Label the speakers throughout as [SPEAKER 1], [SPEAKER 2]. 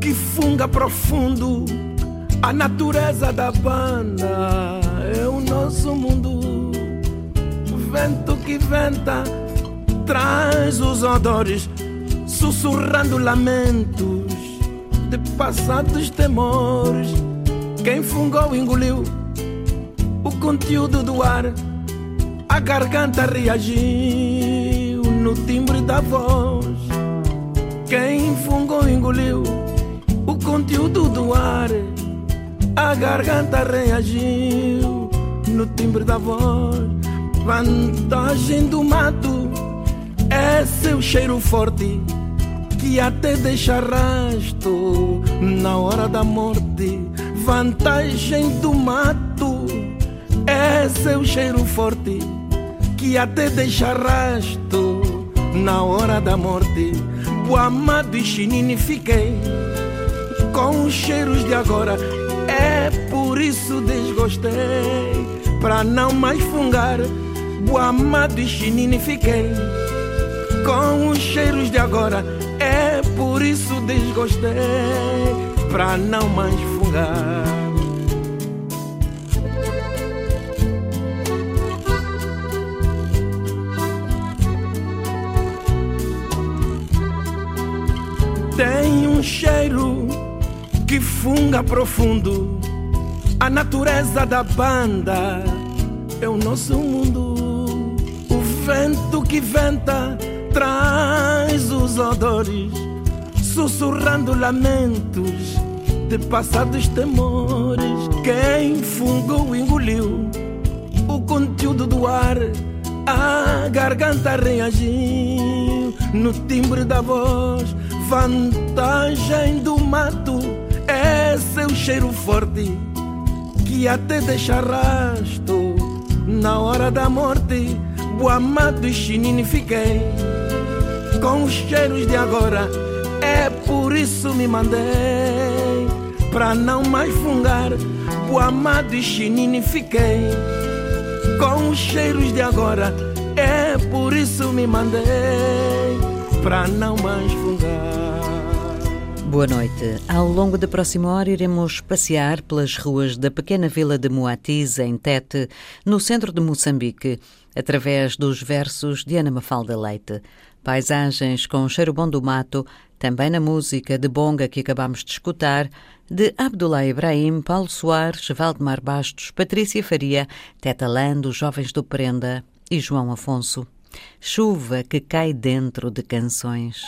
[SPEAKER 1] que funga profundo. A natureza da banda é o nosso mundo. O vento que venta traz os odores, sussurrando lamentos de passados temores. Quem fungou engoliu o conteúdo do ar, a garganta reagiu no timbre da voz. Quem fungou engoliu conteúdo do ar, a garganta reagiu no timbre da voz. Vantagem do mato é seu cheiro forte que até deixa rasto na hora da morte. Vantagem do mato é seu cheiro forte que até deixa rasto na hora da morte. O amado e chinini fiquei com os cheiros de agora. É por isso desgostei pra não mais fungar. O amado e chinini fiquei com os cheiros de agora. É por isso desgostei pra não mais fungar. Tem um cheiro funga profundo. A natureza da banda é o nosso mundo. O vento que venta traz os odores, sussurrando lamentos de passados temores. Quem fungou engoliu o conteúdo do ar, a garganta reagiu no timbre da voz. Vantagem do mato é seu cheiro forte que até deixa rasto na hora da morte. O amado e chinini fiquei com os cheiros de agora. É por isso me mandei pra não mais fungar. O amado e chinini fiquei com os cheiros de agora. É por isso me mandei pra não mais fungar.
[SPEAKER 2] Boa noite. Ao longo da próxima hora iremos passear pelas ruas da pequena vila de Moatiz, em Tete, no centro de Moçambique, através dos versos de Ana Mafalda Leite. Paisagens com cheiro bom do mato, também na música de bonga que acabamos de escutar, de Abdullah Ibrahim, Paulo Soares, Valdemar Bastos, Patrícia Faria, Teta Lando, Jovens do Prenda e João Afonso. Chuva que cai dentro de canções.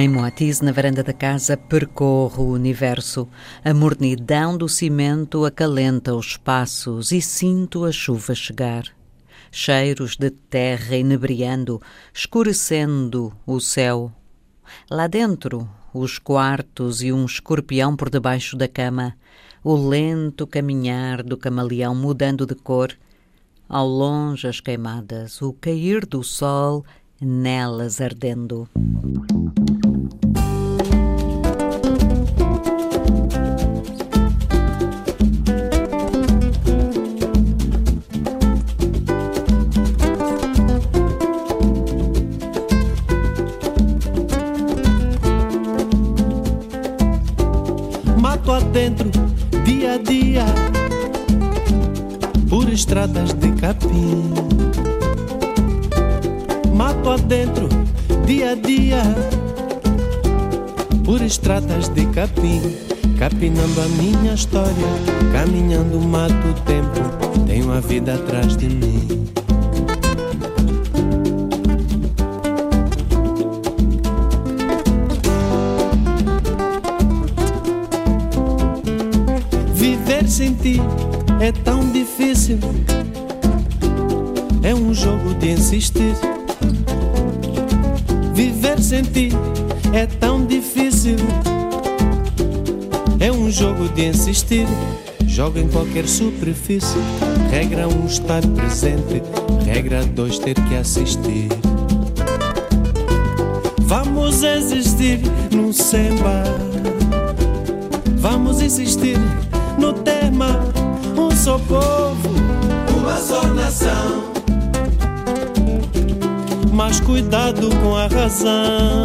[SPEAKER 2] Em Moatize, na varanda da casa, percorro o universo. A mornidão do cimento acalenta os passos e sinto a chuva chegar. Cheiros de terra inebriando, escurecendo o céu. Lá dentro, os quartos e um escorpião por debaixo da cama, o lento caminhar do camaleão mudando de cor. Ao longe as queimadas, o cair do sol nelas ardendo.
[SPEAKER 3] Mato adentro, dia a dia, por estradas de capim mato adentro, dia a dia, por estradas de capim, capinando a minha história, caminhando mato o tempo, tenho a vida atrás de mim. É tão difícil. É um jogo de insistir sem ti é tão difícil. É um jogo de insistir, joga em qualquer superfície. Regra um estar presente, regra dois ter que assistir. Vamos existir num samba, vamos insistir no tema. Só povo, uma só nação mas cuidado com a razão.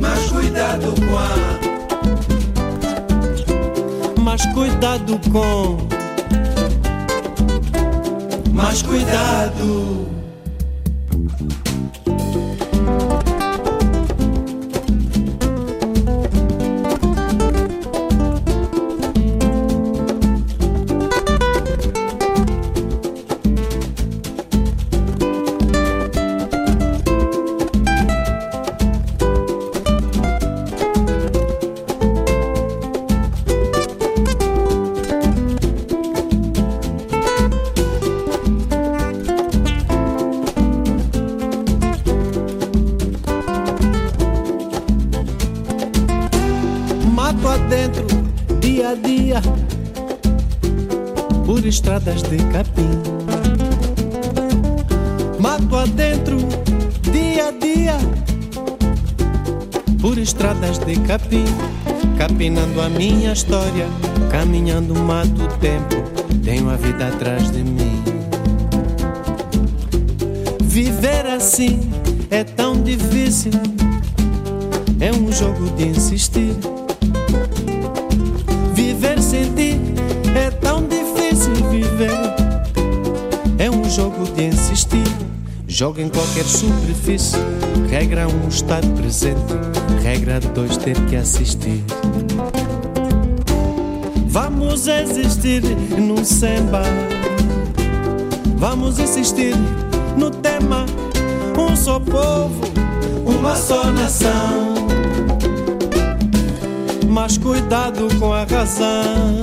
[SPEAKER 3] Mas cuidado com a. Mas cuidado com. Mas cuidado. A minha história, caminhando mato o tempo, tenho a vida atrás de mim. Viver assim é tão difícil, é um jogo de insistir Joga em qualquer superfície. Regra um, estar presente. Regra dois, ter que assistir. Vamos existir num samba. Vamos insistir no tema. Um só povo, uma só nação. Mas cuidado com a razão.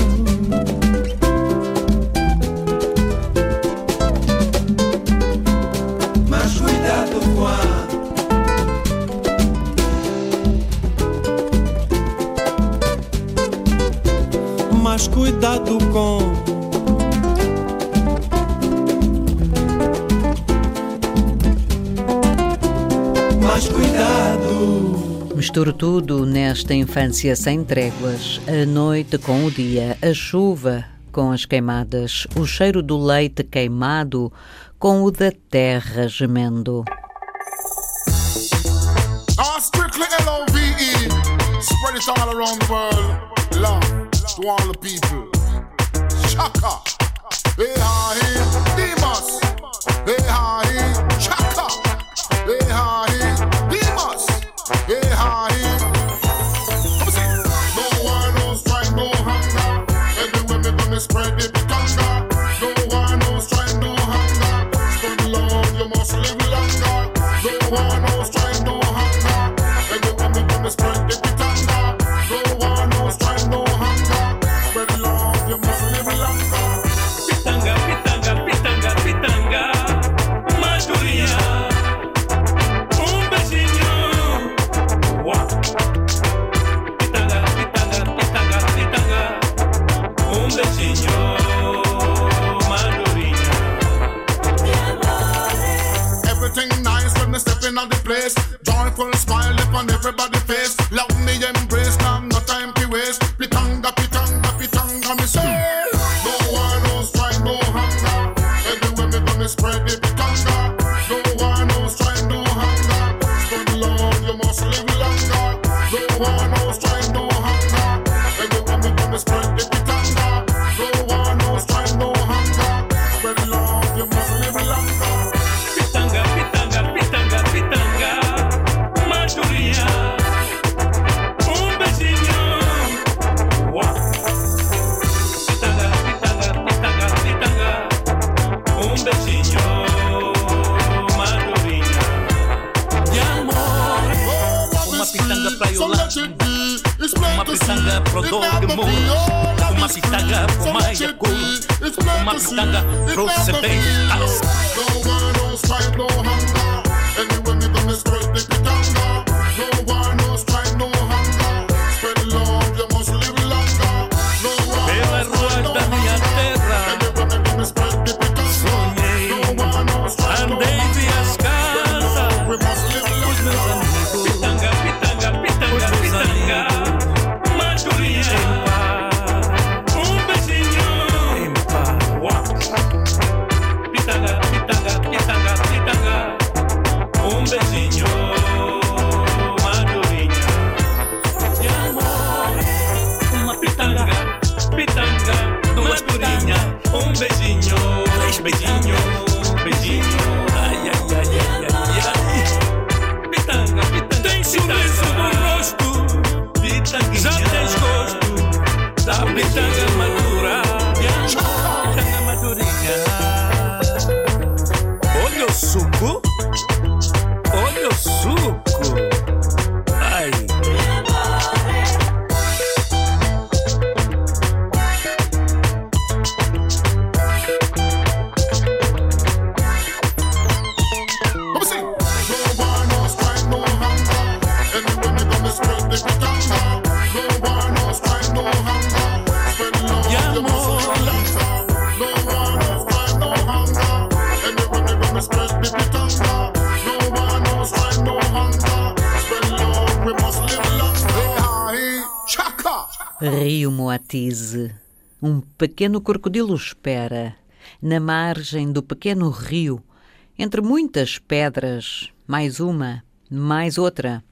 [SPEAKER 3] Cuidado com. Mais cuidado.
[SPEAKER 2] Misturo tudo nesta infância sem tréguas, a noite com o dia, a chuva com as queimadas, o cheiro do leite queimado com o da terra gemendo.
[SPEAKER 4] Oh, strictly L-O-V-E, spread it all around the world. Love. to all the people. Chaka, Behahi, Demas, Behahi, Chaka, Behahi, Demas, Behahi. No one knows right, no hunger. Everywhere me gonna spread it. Uma pitanga pro dog mood Uma pitanga pro maia Uma pitanga pro no strife, no hunger. To
[SPEAKER 5] strike
[SPEAKER 6] Rio Moatize. Um pequeno crocodilo espera, na margem do pequeno rio, entre muitas pedras, mais uma, mais outra,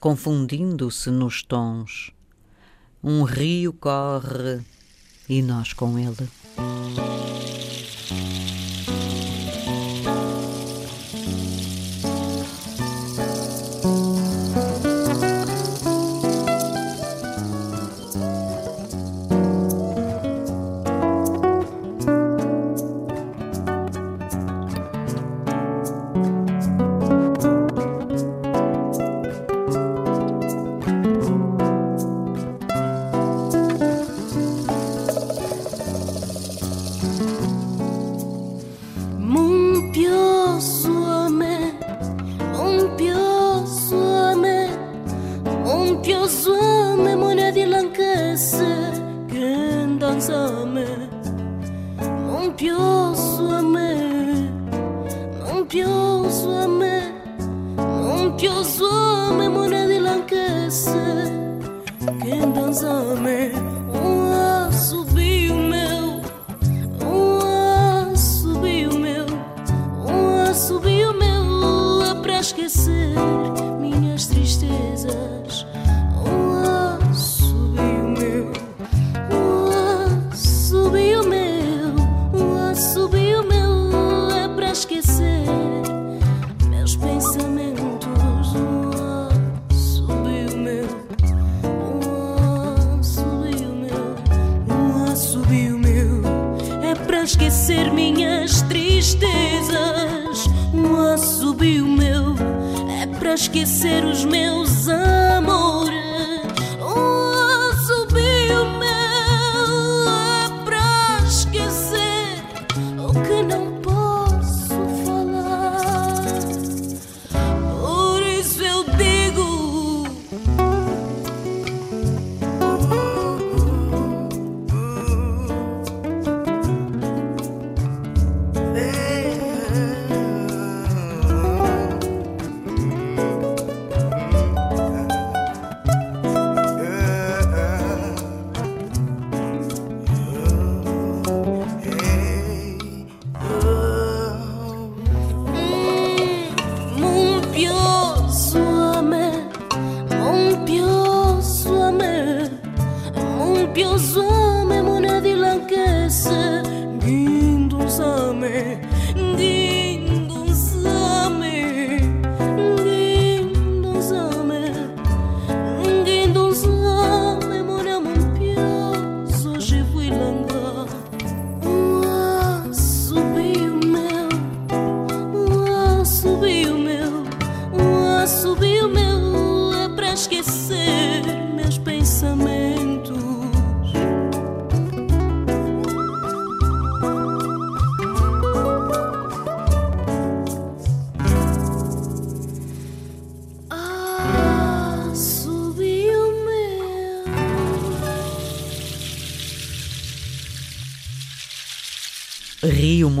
[SPEAKER 6] confundindo-se nos tons. Um rio corre e nós com ele.
[SPEAKER 7] pensame,
[SPEAKER 6] non più su a me, non più su a me, non più su a me, monedi l'anchesse, che danza me. esquecer os meus.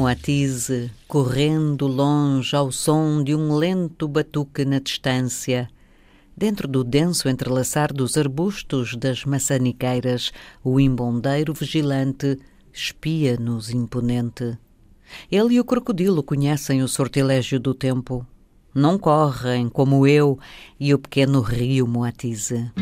[SPEAKER 7] Moatize, correndo longe ao som de um lento batuque na distância. Dentro do denso entrelaçar dos arbustos das maçaniqueiras, o imbondeiro vigilante espia-nos imponente. Ele e o crocodilo conhecem o sortilégio do tempo. Não correm como eu e o pequeno rio Moatize.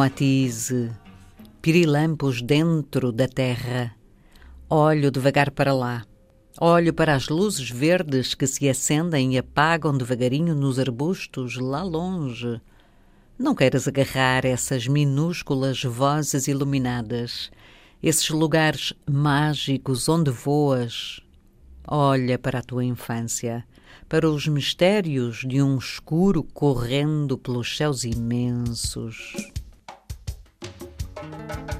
[SPEAKER 2] Moatize, pirilampos dentro da terra. Olho devagar para lá. Olho para as luzes verdes que se acendem e apagam devagarinho nos arbustos lá longe. Não queiras agarrar essas minúsculas vozes iluminadas, esses lugares mágicos onde voas. Olha para a tua infância, para os mistérios de um escuro correndo pelos céus imensos.
[SPEAKER 8] Aquela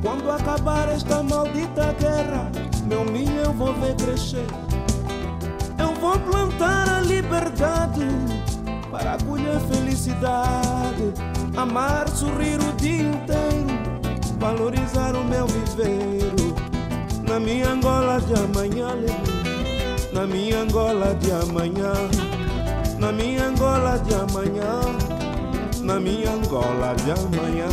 [SPEAKER 8] Quando acabar esta maldita guerra, meu milho eu vou ver crescer. Eu vou plantar a liberdade para colher felicidade, amar, sorrir o dia inteiro, valorizar o meu viveiro. Na minha Angola de amanhã, na minha Angola de amanhã, na minha Angola de amanhã na minha Angola de amanhã,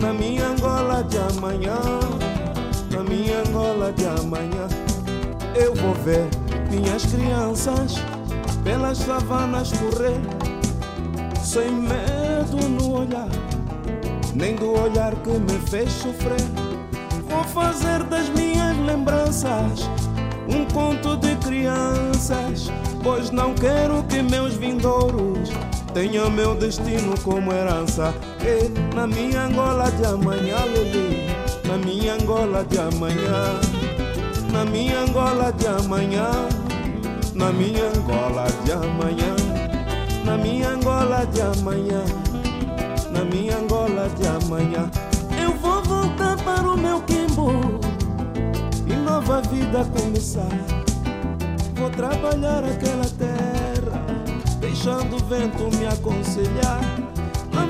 [SPEAKER 8] na minha Angola de amanhã, na minha Angola de amanhã, eu vou ver minhas crianças pelas savanas correr, sem medo no olhar, nem do olhar que me fez sofrer. Vou fazer das minhas lembranças um conto de crianças, pois não quero que meus vindouros tenho meu destino como herança. Na minha Angola de amanhã, Lili. Na minha Angola de amanhã. Na minha Angola de amanhã. Na minha Angola de amanhã. Na minha Angola de amanhã. Na minha Angola de amanhã. Eu vou voltar para o meu Kimbo. E nova vida começar. Vou trabalhar aquela terra deixando o vento me aconselhar.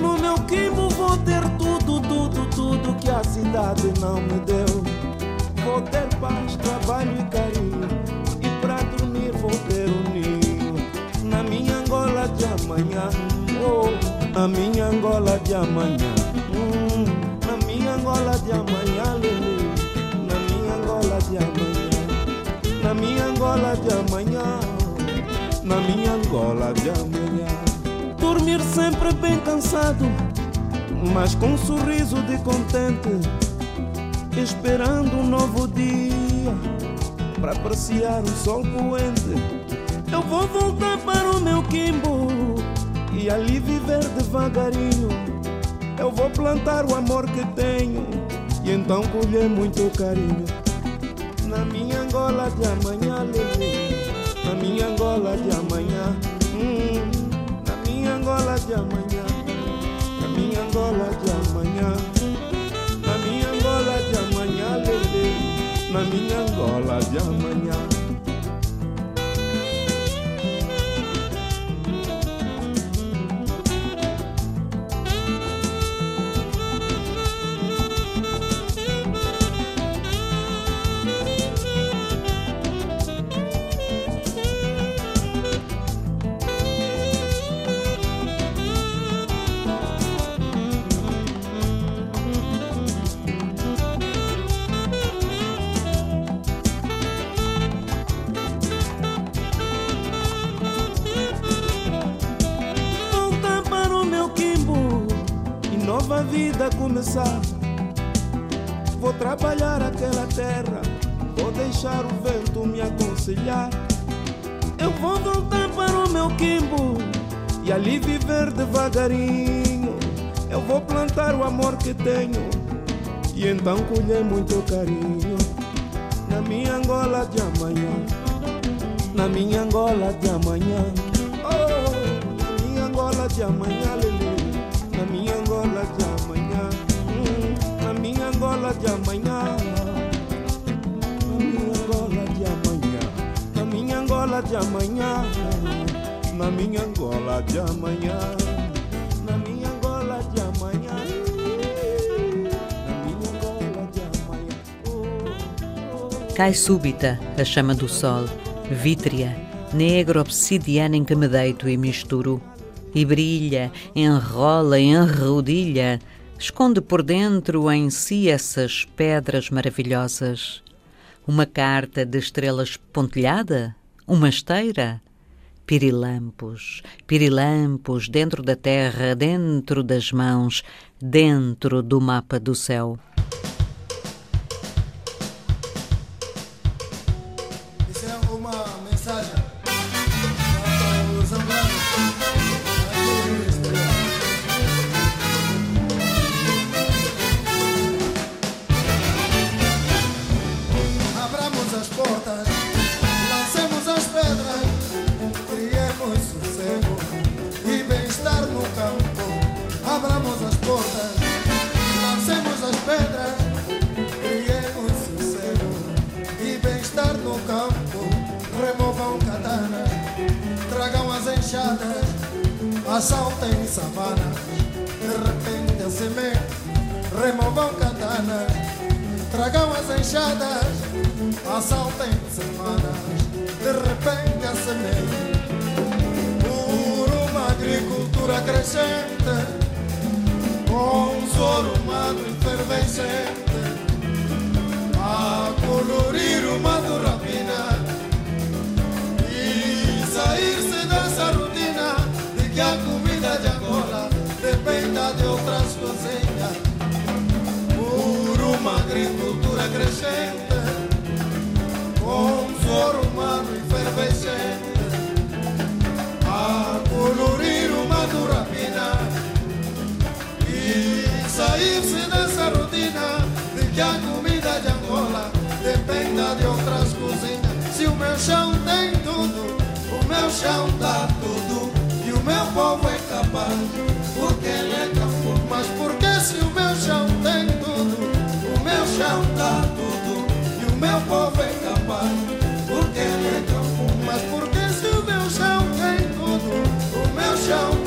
[SPEAKER 8] No meu quimbo vou ter tudo, tudo, tudo que a cidade não me deu. Vou ter paz, trabalho e carinho. E pra dormir vou ter um ninho. Na minha Angola de amanhã, oh, na minha Angola de amanhã. Hum, na minha Angola de amanhã, Lili. Na minha Angola de amanhã. Na minha Angola de amanhã na minha Angola de amanhã. Dormir sempre bem cansado, mas com um sorriso de contente, esperando um novo dia para apreciar o sol poente. Eu vou voltar para o meu quimbo e ali viver devagarinho. Eu vou plantar o amor que tenho e então colher muito carinho. Na minha Angola de amanhã, levei na minha Angola de amanhã, de amanhã, minha Angola de amanhã, na minha Angola de amanhã, lele, na minha Angola de amanhã. Vida começar. Vou trabalhar aquela terra, vou deixar o vento me aconselhar. Eu vou voltar para o meu quimbo e ali viver devagarinho. Eu vou plantar o amor que tenho e então colher muito carinho. Na minha Angola de amanhã, na minha Angola de amanhã, oh, na minha Angola de amanhã, Angola de amanhã, hum, na minha mm, Angola de amanhã, na minha Angola de amanhã, na minha Angola de amanhã, na minha Angola de amanhã, na minha Angola de amanhã. Oh, oh.
[SPEAKER 2] Cai súbita a chama do sol, vítrea, negra obsidiana em que me deito e misturo. E brilha, enrola, enrodilha, esconde por dentro em si essas pedras maravilhosas. Uma carta de estrelas pontilhada? Uma esteira? Pirilampos, pirilampos dentro da terra, dentro das mãos, dentro do mapa do céu.
[SPEAKER 9] Chão dá tudo o meu povo é capaz, porque ele é campo. Mas porque se o meu chão tem tudo, o meu chão dá tudo, e o meu povo é capaz, porque ele é campo. Mas porque se o meu chão tem tudo, o meu chão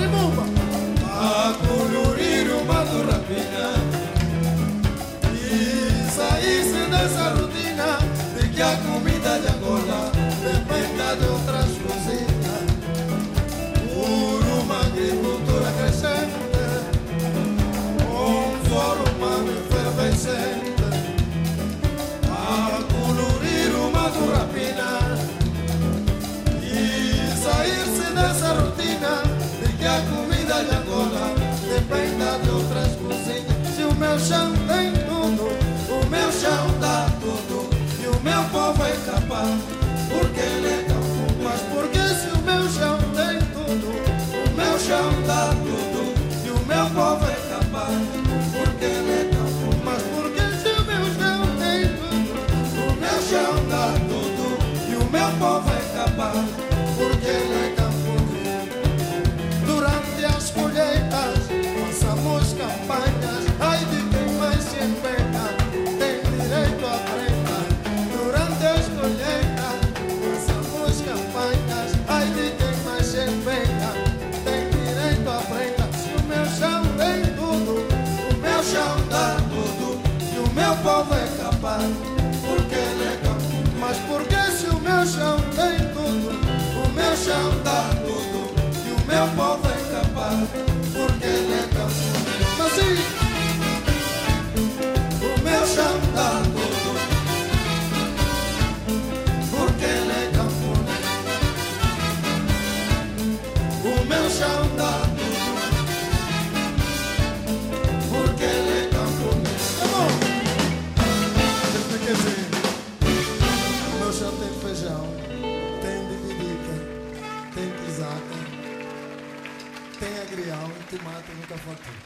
[SPEAKER 9] Alemanha. 아 Porque ele é campo Mas porque se o meu chão tem tudo? O meu chão dá tudo E o meu povo é capaz Porque ele é campo Mas sim O meu chão nunca fatura.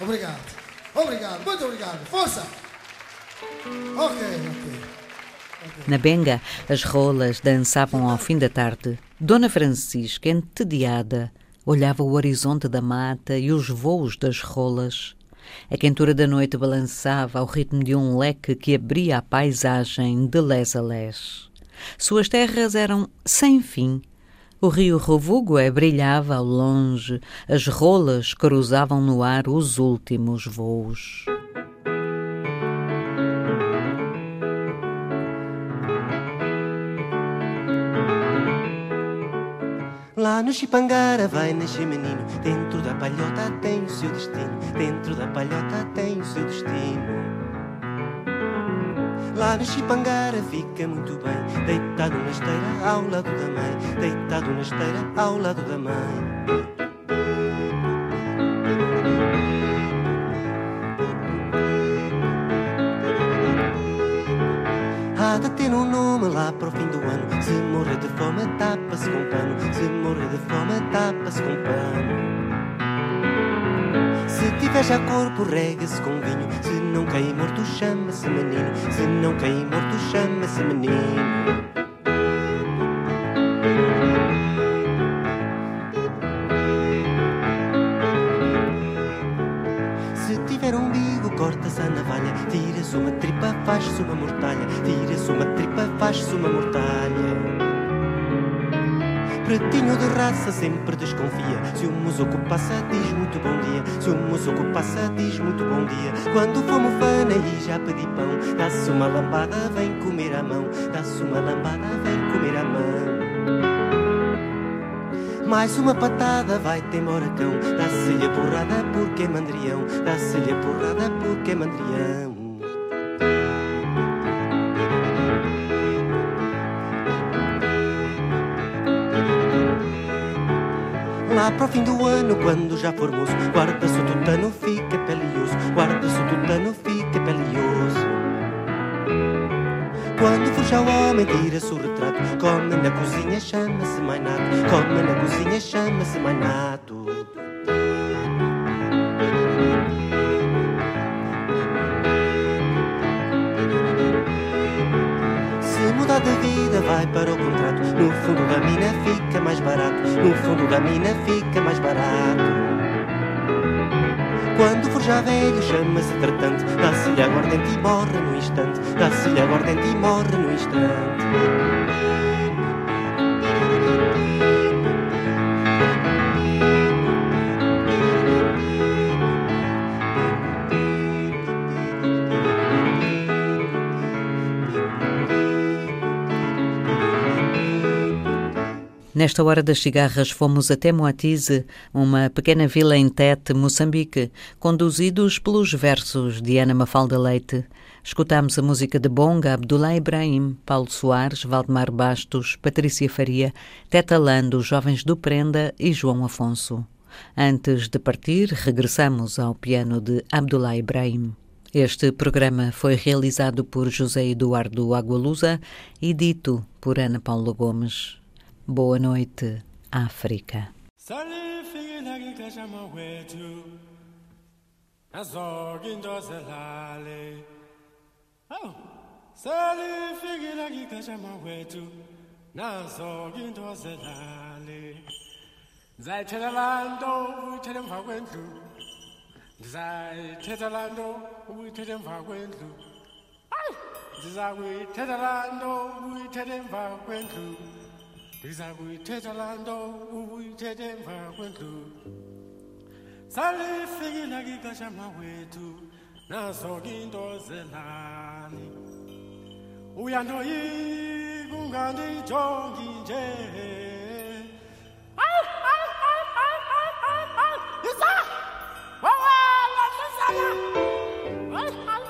[SPEAKER 9] Obrigado. Obrigado, muito obrigado. Força! Ok, ok.
[SPEAKER 2] Na benga, as rolas dançavam ao fim da tarde. Dona Francisca, entediada, olhava o horizonte da mata e os voos das rolas. A quentura da noite balançava ao ritmo de um leque que abria a paisagem de les a les. Suas terras eram sem fim. O rio Rovugue brilhava ao longe, as rolas cruzavam no ar os últimos voos.
[SPEAKER 10] Lá no Chipangara vai nascer menino Dentro da palhota tem o seu destino Dentro da palhota tem o seu destino Lá no Chipangara fica muito bem. Deitado na esteira ao lado da mãe. Deitado na esteira ao lado da mãe. De ter um nome lá para o fim do ano. Se morrer de fome tapa-se com pano. Se morrer de fome tapa-se com pano já corpo, rega-se com vinho. Se não cair morto, chama-se menino. Se não cair morto, chama-se menino. Corta-se a navalha. Tira-se uma tripa, faz-se uma mortalha. Tira-se uma tripa, faz-se uma mortalha. Pretinho de raça sempre desconfia. Se o musoco passa, diz muito bom dia. Se o musoco passa, diz muito bom dia. Quando fomos fana e já pedi pão, dá-se uma lambada, vem comer a mão. Dá-se uma lambada, vem comer a mão. Mais uma patada, vai-te embora cão. Dá-se-lhe a porrada porque é mandrião. Dá-se-lhe a porrada porque é mandrião. Lá o fim do ano, quando já for moço, guarda-se tutano, fica pelioso. Guarda-se tutano, fica pelioso. Quando for já o homem, tira-se o retrato. Come na cozinha, chama-se mainato. Come na cozinha, chama-se mainato. Se mudar de vida, vai para o fundo da mina fica mais barato. No fundo da mina fica mais barato. Quando for já velho, chama-se tratante. Dá-se-lhe aguardente e morre no instante. Dá-se-lhe aguardente e morre no instante.
[SPEAKER 2] Nesta hora das cigarras fomos até Moatize, uma pequena vila em Tete, Moçambique, conduzidos pelos versos de Ana Mafalda Leite. Escutámos a música de Bonga, Abdullah Ibrahim, Paulo Soares, Valdemar Bastos, Patrícia Faria, Teta Lando, Jovens do Prenda e João Afonso. Antes de partir, regressamos ao piano de Abdullah Ibrahim. Este programa foi realizado por José Eduardo Agualusa e dito por Ana Paula Gomes. Boa noite, África.
[SPEAKER 11] Salifikile ngixesha mawethu Nazoke into zelale Aw Salifikile ngixesha mawethu Nazoke into zelale Ndizayithetha laa nto uyithethe emva kwendlu Ndizayithetha laa nto uyithethe emva kwendlu Ayi Ndiza kuyithetha laa nto uyithethe emva kwendlu ngizakuyithetha laa nto ubuyithethe emva kwendlu salifikile kixesha mawethu nazo kinto zelali uyandoyika ungandijongi nje Isala! Wawala, Isala!
[SPEAKER 1] Hayi, hayi!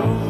[SPEAKER 1] Hora